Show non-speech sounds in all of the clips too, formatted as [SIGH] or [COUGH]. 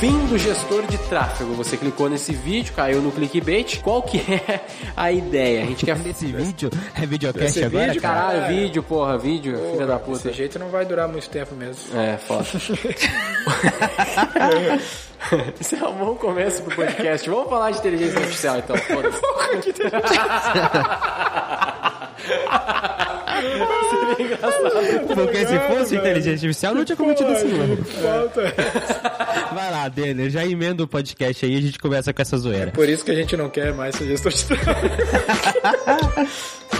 Fim do gestor de tráfego. Você clicou nesse vídeo, caiu no clickbait. Qual que é a ideia? A gente quer [LAUGHS] Esse vídeo é videocast Esse agora, vídeo, cara? caralho, vídeo, porra, vídeo, filha da puta. Desse jeito não vai durar muito tempo mesmo. É, foda. [LAUGHS] Isso é um bom começo pro podcast. Vamos falar de inteligência artificial então, foda-se. Seria engraçado. Porque se fosse inteligência artificial, não tinha cometido esse erro. Falta. Vai lá, Denner, já emenda o podcast aí e a gente começa com essa zoeira. Por isso que a gente não quer mais ser gestor de [LAUGHS]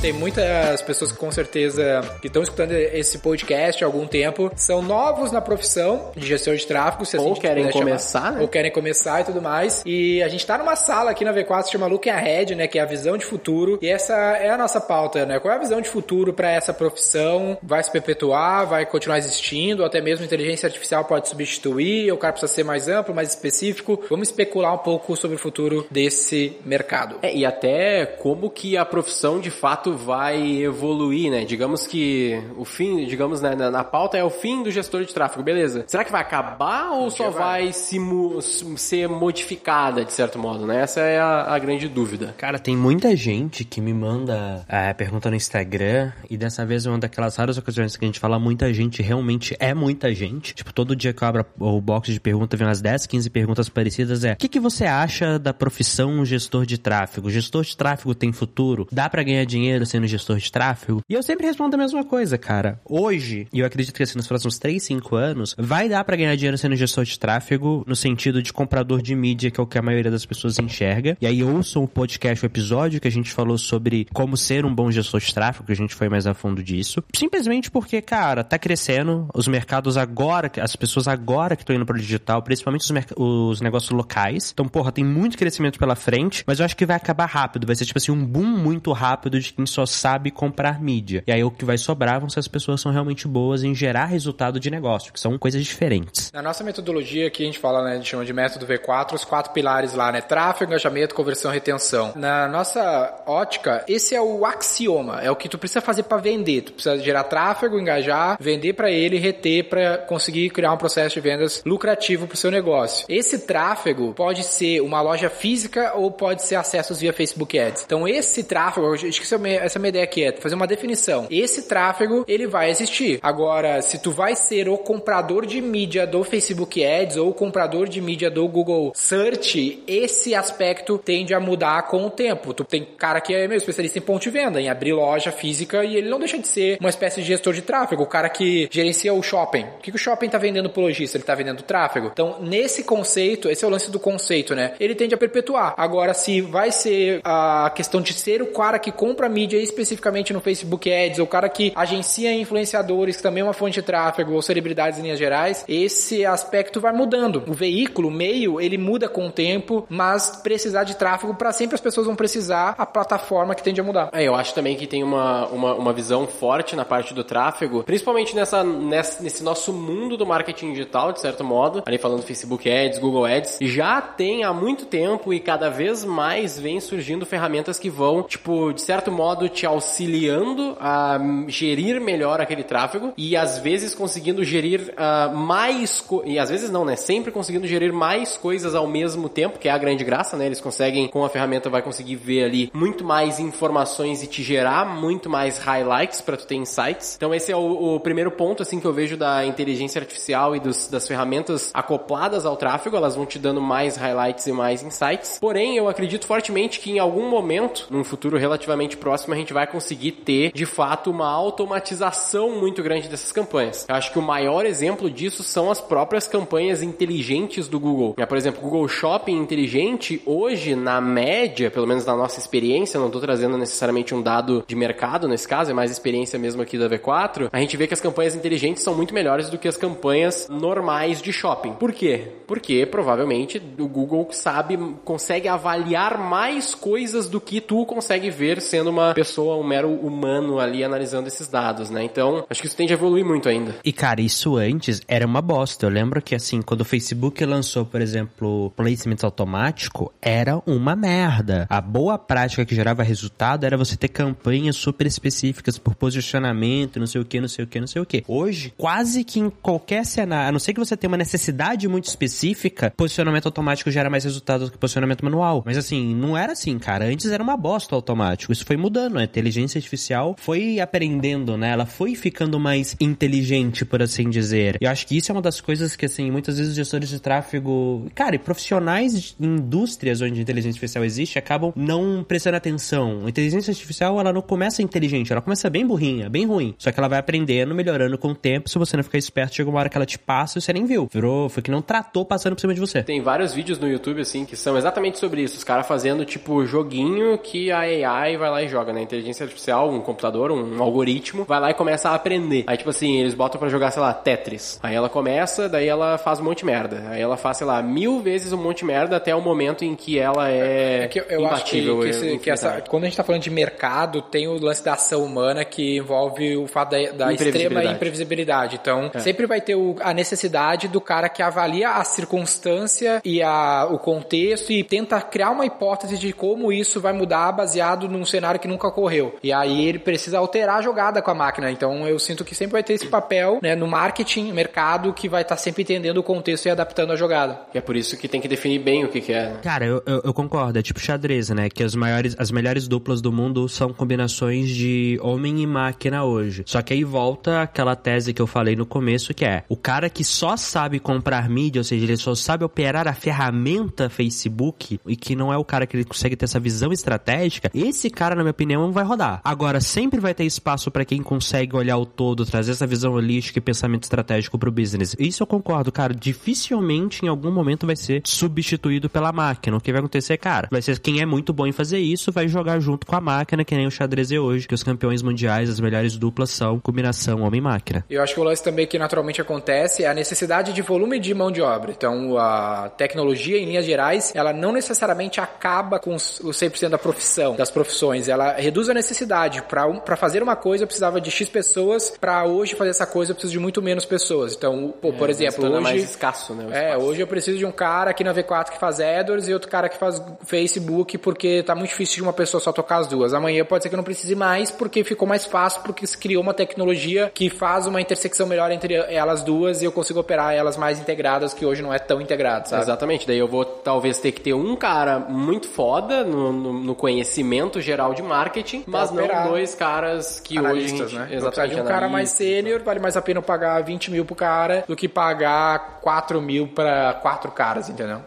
Tem muitas pessoas que com certeza que estão escutando esse podcast há algum tempo, são novos na profissão de gestor de tráfego, se assim Ou querem puder chamar. começar, né? Ou querem começar e tudo mais. E a gente tá numa sala aqui na V4 que se chama Looking Ahead, né, que é a visão de futuro. E essa é a nossa pauta, né? Qual é a visão de futuro para essa profissão? Vai se perpetuar, vai continuar existindo, ou até mesmo inteligência artificial pode substituir, o cara precisa ser mais amplo, mais específico. Vamos especular um pouco sobre o futuro desse mercado. É, e até como que a profissão de fato vai evoluir, né? Digamos que o fim, digamos, né, na, na pauta é o fim do gestor de tráfego, beleza. Será que vai acabar ou só vai, se mu- ser modificada, de certo modo, né? Essa é a, a grande dúvida. Cara, tem muita gente que me manda é, pergunta no Instagram e dessa vez é uma daquelas raras ocasiões que a gente fala muita gente, realmente é muita gente. Tipo, todo dia que eu abro o box de pergunta, vem umas 10, 15 perguntas parecidas é o que, que você acha da profissão gestor de tráfego? Gestor de tráfego tem futuro? Dá pra ganhar dinheiro sendo gestor de tráfego? E eu sempre respondo a mesma coisa, cara. Hoje, e eu acredito que assim, nos próximos 3, 5 anos, vai dar pra ganhar dinheiro sendo gestor de tráfego no sentido de comprador de mídia, que é o que a maioria das pessoas enxerga. E aí ouçam o podcast, o episódio que a gente falou sobre como ser um bom gestor de tráfego, que a gente foi mais a fundo disso. Simplesmente porque, cara, tá crescendo, os mercados agora, as pessoas agora que estão indo pro digital, principalmente os, os negócios locais. Então, porra, tem muito crescimento pela frente, mas eu acho que vai acabar rápido. Vai ser, tipo assim, um boom muito rápido de quem só sabe comprar mídia. E aí o que vai sobrar vão ser as pessoas que são realmente boas em gerar resultado de negócio, que são coisas diferentes. Na nossa metodologia aqui a gente fala, né, a gente chama de método V4, os quatro pilares lá, né, tráfego, engajamento, conversão, retenção. Na nossa ótica, esse é o axioma, é o que tu precisa fazer para vender. Tu precisa gerar tráfego, engajar, vender para ele, reter para conseguir criar um processo de vendas lucrativo para o seu negócio. Esse tráfego pode ser uma loja física ou pode ser acessos via Facebook Ads. Então esse tráfego, acho que essa minha ideia aqui, é fazer uma definição. Esse tráfego, ele vai existir. Agora, se tu vai ser o comprador de mídia do Facebook Ads ou o comprador de mídia do Google Search, esse aspecto tende a mudar com o tempo. Tu tem cara que é meu especialista em ponto de venda, em abrir loja física e ele não deixa de ser uma espécie de gestor de tráfego, o cara que gerencia o shopping. O que, que o shopping tá vendendo pro lojista? Ele tá vendendo tráfego. Então, nesse conceito, esse é o lance do conceito, né? Ele tende a perpetuar. Agora, se vai ser a questão de ser o cara que compra mídia especificamente no Facebook Ads, ou o cara que agencia influenciadores, que também é uma fonte de tráfego, ou celebridades em linhas gerais, esse aspecto vai mudando. O veículo, o meio, ele muda com o tempo, mas precisar de tráfego, para sempre as pessoas vão precisar a plataforma que tende a mudar. É, eu acho também que tem uma, uma, uma visão forte na parte do tráfego, principalmente nessa, nessa, nesse nosso mundo do marketing digital, de certo modo, ali falando Facebook Ads, Google Ads, já tem há muito tempo e cada vez mais vem surgindo ferramentas que vão, tipo, de certo modo, te auxiliando a gerir melhor aquele tráfego e às vezes conseguindo gerir ah, mais, e às vezes não, né? Sempre conseguindo gerir mais coisas ao mesmo tempo, que é a grande graça, né? Eles conseguem, com a ferramenta, vai conseguir ver ali muito mais informações e te gerar muito mais highlights para tu ter insights. Então esse é o, o primeiro ponto, assim, que eu vejo da inteligência artificial e dos, das ferramentas acopladas ao tráfego, elas vão te dando mais highlights e mais insights. Porém, eu acredito fortemente que em algum momento, num futuro relativamente próximo, a gente vai conseguir ter, de fato, uma automatização muito grande dessas campanhas. Eu acho que o maior exemplo disso são as próprias campanhas inteligentes do Google. É, Por exemplo, Google Shopping inteligente, hoje, na média, pelo menos na nossa experiência, não estou trazendo necessariamente um dado de mercado nesse caso, é mais experiência mesmo aqui da V4, a gente vê que as campanhas inteligentes são muito melhores do que as campanhas normais de shopping. Por quê? Porque provavelmente o Google sabe, consegue avaliar mais coisas do que tu consegue ver sendo uma uma pessoa, um mero humano ali analisando esses dados, né? Então, acho que isso tende a evoluir muito ainda. E cara, isso antes era uma bosta. Eu lembro que assim, quando o Facebook lançou, por exemplo, placement automático, era uma merda. A boa prática que gerava resultado era você ter campanhas super específicas por posicionamento, não sei o que, não sei o que, não sei o que. Hoje, quase que em qualquer cenário, a não ser que você tenha uma necessidade muito específica, posicionamento automático gera mais resultado do que posicionamento manual. Mas assim, não era assim, cara. Antes era uma bosta automático. Isso foi mudando. A inteligência artificial foi aprendendo, né? Ela foi ficando mais inteligente, por assim dizer. E eu acho que isso é uma das coisas que, assim, muitas vezes os gestores de tráfego, cara, e profissionais em indústrias onde inteligência artificial existe acabam não prestando atenção. A inteligência artificial, ela não começa inteligente, ela começa bem burrinha, bem ruim. Só que ela vai aprendendo, melhorando com o tempo. Se você não ficar esperto, chega uma hora que ela te passa e você nem viu. Virou, foi que não tratou passando por cima de você. Tem vários vídeos no YouTube, assim, que são exatamente sobre isso. Os caras fazendo, tipo, joguinho que a AI vai lá e joga, né? Inteligência artificial, um computador, um algoritmo, vai lá e começa a aprender. Aí, tipo assim, eles botam para jogar, sei lá, Tetris. Aí ela começa, daí ela faz um monte de merda. Aí ela faz, sei lá, mil vezes um monte de merda até o momento em que ela é, É que eu- eu acho que, imbatível. que, esse- que essa, quando a gente tá falando de mercado, tem o lance da ação humana que envolve o fato da, da extrema Imprevisibilidade. imprevisibilidade. Então, É. sempre vai ter o- a necessidade do cara que avalia a circunstância e a, o contexto e tenta criar uma hipótese de como isso vai mudar baseado num cenário que nunca ocorreu. E aí ele precisa alterar a jogada com a máquina. Então, eu sinto que sempre vai ter esse papel né, no marketing, mercado, que vai estar sempre entendendo o contexto e adaptando a jogada. E é por isso que tem que definir bem o que, que é. né? Cara, eu, eu, eu concordo. É tipo xadrez, né? Que as maiores, as melhores duplas do mundo são combinações de homem e máquina hoje. Só que aí volta aquela tese que eu falei no começo, que é o cara que só sabe comprar mídia, ou seja, ele só sabe operar a ferramenta Facebook e que não é o cara que ele consegue ter essa visão estratégica, esse cara, na minha opinião, não vai rodar. Agora, sempre vai ter espaço pra quem consegue olhar o todo, trazer essa visão holística e pensamento estratégico pro business. Isso eu concordo, cara. Dificilmente em algum momento vai ser substituído pela máquina. O que vai acontecer, cara, vai ser quem é muito bom em fazer isso vai jogar junto com a máquina, que nem o xadrez é hoje, que os campeões mundiais, as melhores duplas são combinação homem-máquina. Eu acho que o lance também que naturalmente acontece é a necessidade de volume de mão de obra. Então, a tecnologia, em linhas gerais, ela não necessariamente acaba com os 100% da profissão, das profissões. Ela reduz a necessidade. Para um, pra fazer uma coisa, eu precisava de X pessoas. Para hoje fazer essa coisa, eu preciso de muito menos pessoas. Então, pô, por É, exemplo, se torna hoje... mais escasso, né? É, hoje eu preciso de um cara aqui na V4 que faz AdWords e outro cara que faz Facebook porque tá muito difícil de uma pessoa só tocar as duas. Amanhã pode ser que eu não precise mais porque ficou mais fácil porque se criou uma tecnologia que faz uma intersecção melhor entre elas duas e eu consigo operar elas mais integradas que hoje não é tão integrado, sabe? Exatamente, daí eu vou talvez ter que ter um cara muito foda no, no- no conhecimento geral de marketing, mas não dois caras que Analistas, hoje né? gente, precisa de um cara mais sênior, vale mais a pena pagar 20 mil pro cara do que pagar 4 mil pra quatro caras, entendeu?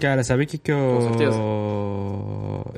Cara, sabe o que que eu... certeza.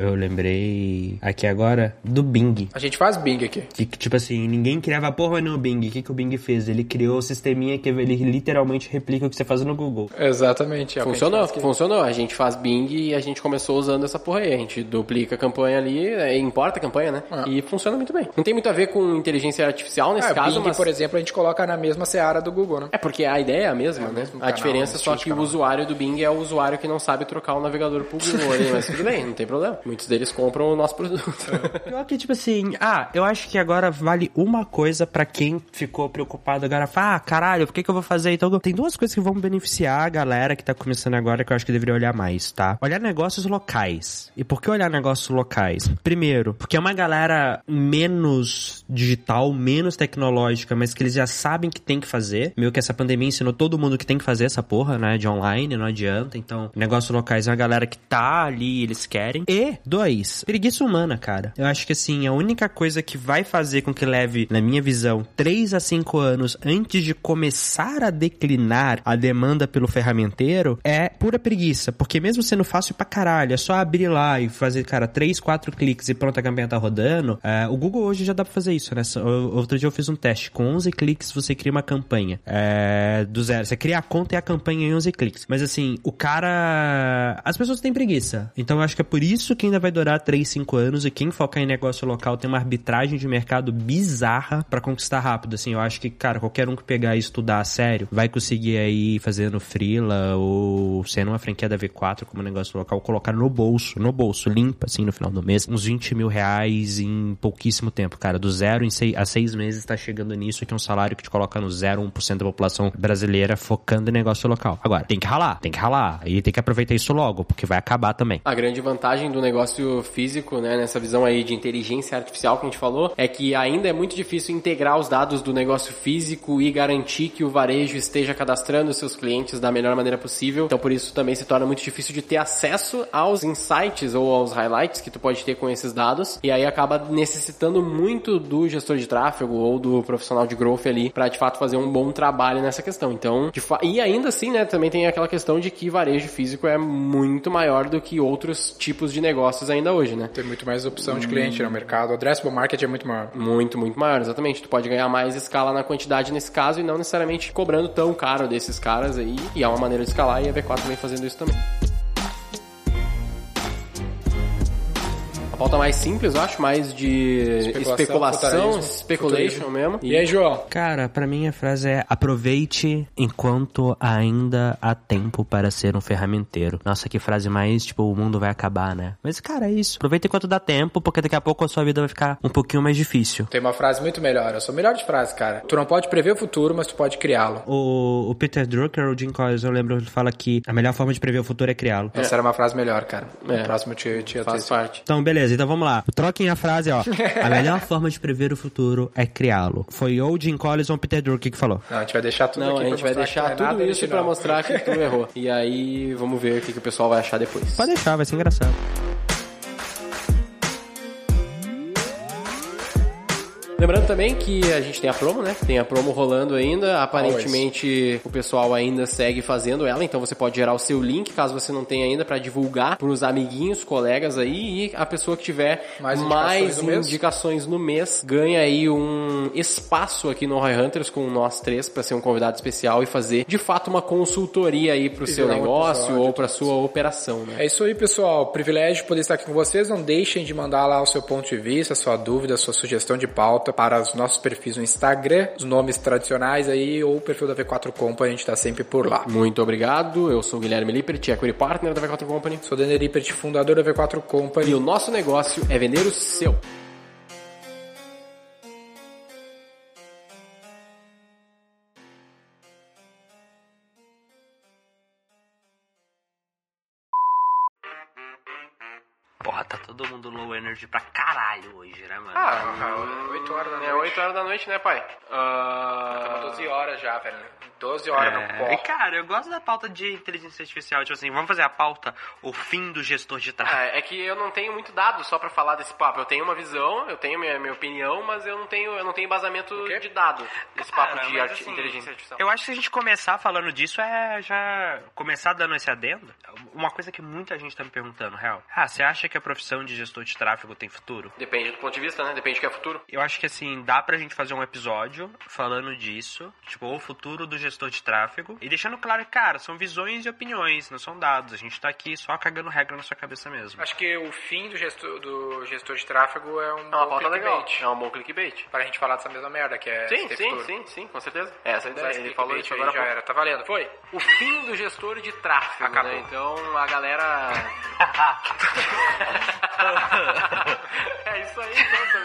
Eu lembrei aqui agora do Bing. A gente faz Bing aqui. Que, que, tipo assim, ninguém criava porra no Bing. O que, que o Bing fez? Ele criou o sisteminha que ele literalmente replica o que você faz no Google. Exatamente. é o que a Funcionou, funcionou. A gente faz Bing e a gente começou usando essa porra aí. A gente duplica a campanha ali, é, importa a campanha, né? Ah. E funciona muito bem. Não tem muito a ver com inteligência artificial nesse Ah, caso, Bing, mas... por exemplo, a gente coloca na mesma seara do Google, né? É porque a ideia é a mesma, né? mesmo a canal, diferença é só que o canal. usuário do Bing é o usuário que não sabe trocar o navegador pro Google ali, mas tudo bem, não tem problema. Muitos deles compram o nosso produto. [LAUGHS] Pior que, tipo assim, ah, eu acho que agora vale uma coisa pra quem ficou preocupado agora. Fala, ah, caralho, por que, que eu vou fazer? Então, tem duas coisas que vão beneficiar a galera que tá começando agora que eu acho que deveria olhar mais, tá? Olhar negócios locais. E por que olhar negócios locais? Primeiro, porque é uma galera menos digital, menos tecnológica, mas que eles já sabem que tem que fazer. Meio que essa pandemia ensinou todo mundo que tem que fazer essa porra, né? De online, não adianta. Então, negócios locais é uma galera que tá ali, eles querem. E, dois, preguiça humana, cara. Eu acho que assim, a única coisa que vai fazer com que leve, na minha visão, 3 a 5 anos antes de começar a declinar a demanda pelo ferramenteiro é pura preguiça. Porque mesmo sendo fácil pra caralho, é só abrir lá e fazer, cara, 3, 4 cliques e pronto, a campanha tá rodando. É, o Google hoje já dá pra fazer isso, né? Outro dia eu fiz um teste. Com 11 cliques você cria uma campanha. É, do zero. Você cria a conta e a campanha em 11 cliques. Mas assim, o cara. As pessoas têm preguiça. Então eu acho que é por isso que ainda vai durar 3, 5 anos e quem focar em negócio local tem uma arbitragem de mercado bizarra para conquistar rápido, assim. Eu acho que, cara, qualquer um que pegar e estudar a sério vai conseguir aí fazendo freela ou sendo uma franquia da V4 como negócio local, colocar no bolso, no bolso, limpa, assim, no final do mês, uns 20 mil reais em pouquíssimo tempo, cara. Do zero em seis, a seis meses tá chegando nisso, que é um salário que te coloca no 0,1% da população brasileira focando em negócio local. Agora, tem que ralar, tem que ralar. E tem que aproveitar isso logo, porque vai acabar também. A grande vantagem do negócio físico, né, nessa visão aí de inteligência artificial que a gente falou, é que ainda é muito difícil integrar os dados do negócio físico e garantir que o varejo esteja cadastrando seus clientes da melhor maneira possível. Então, por isso também se torna muito difícil de ter acesso aos insights ou aos highlights que tu pode ter com esses dados. E aí acaba necessitando muito do gestor de tráfego ou do profissional de growth ali para de fato fazer um bom trabalho nessa questão. Então, e ainda assim, né, também tem aquela questão de que varejo físico é muito maior do que outros tipos de negócios ainda hoje, né? Tem muito mais opção de cliente no mercado. O addressable market é muito maior. Muito, muito maior, exatamente. Tu pode ganhar mais escala na quantidade nesse caso e não necessariamente cobrando tão caro desses caras aí. E é uma maneira de escalar e a V4 vem fazendo isso também. Pauta mais simples, eu acho, mais de especulação, speculation mesmo. E... e aí, João? Cara, para mim a frase é aproveite enquanto ainda há tempo para ser um ferramenteiro. Nossa, que frase mais, tipo, o mundo vai acabar, né? Mas, cara, é isso. Aproveita enquanto dá tempo, porque daqui a pouco a sua vida vai ficar um pouquinho mais difícil. Tem uma frase muito melhor. Eu sou melhor de frase, cara. Tu não pode prever o futuro, mas tu pode criá-lo. O, o Peter Drucker, o Jim Collins, eu lembro, ele fala que a melhor forma de prever o futuro é criá-lo. Essa é. era uma frase melhor, cara. É. O próximo te, te Faz parte. Então, beleza então vamos lá. Troquem a frase, ó. A melhor [LAUGHS] forma de prever o futuro é criá-lo. Foi ou Jim Collins ou Peter Drucker que falou. Não, a gente vai deixar tudo não, aqui a gente vai deixar tudo isso pra mostrar que tu errou. [LAUGHS] E aí, vamos ver o que, que o pessoal vai achar depois. Pode deixar, vai ser engraçado. Lembrando também que a gente tem a promo, né? Tem a promo rolando ainda. Aparentemente o pessoal ainda segue fazendo ela, então você pode gerar o seu link, caso você não tenha ainda, para divulgar pros amiguinhos, colegas aí. E a pessoa que tiver mais indicações, mais indicações no mês ganha aí um espaço aqui no Roy Hunters com nós três para ser um convidado especial e fazer de fato uma consultoria aí pro e seu negócio ou pra sua operação, né? É isso aí, pessoal. Privilégio poder estar aqui com vocês. Não deixem de mandar lá o seu ponto de vista, a sua dúvida, a sua sugestão de pauta para os nossos perfis no Instagram, os nomes tradicionais aí, ou o perfil da V4 Company, a gente está sempre por lá. Muito obrigado, eu sou o Guilherme Lippert, Equity Partner da V4 Company. Sou o Daniel Lippert, fundador da V4 Company. E o nosso negócio é vender o seu. Noite, né, pai? Uh... 12 horas já, velho. 12 horas é... no pó. Cara, eu gosto da pauta de inteligência artificial. Tipo assim, vamos fazer a pauta o fim do gestor de tráfego. É, é que eu não tenho muito dado só pra falar desse papo. Eu tenho uma visão, eu tenho minha, minha opinião, mas eu não tenho, eu não tenho embasamento de dado desse Cara, papo de assim, inteligência artificial. Eu acho que se a gente começar falando disso é já começar dando esse adendo. Uma coisa que muita gente tá me perguntando, real. Ah, você acha que a profissão de gestor de tráfego tem futuro? Depende do ponto de vista, né? Depende do que é futuro. Eu acho que assim, dá pra gente fazer um episódio falando disso, tipo, o futuro do gestor de tráfego, e deixando claro que, cara, são visões e opiniões, não são dados. A gente tá aqui só cagando regra na sua cabeça mesmo. Acho que o fim do gestor, do gestor de tráfego é um é uma bom legal. É um bom clickbait. Para a gente falar dessa mesma merda, que é. Sim, sim, futuro. sim, sim, com certeza. É essa a ideia. Ele falou isso agora. Já era, tá valendo. Foi. O fim do gestor de tráfego. Acabou. Né? Então a galera. [LAUGHS] [LAUGHS] é isso aí, então, seu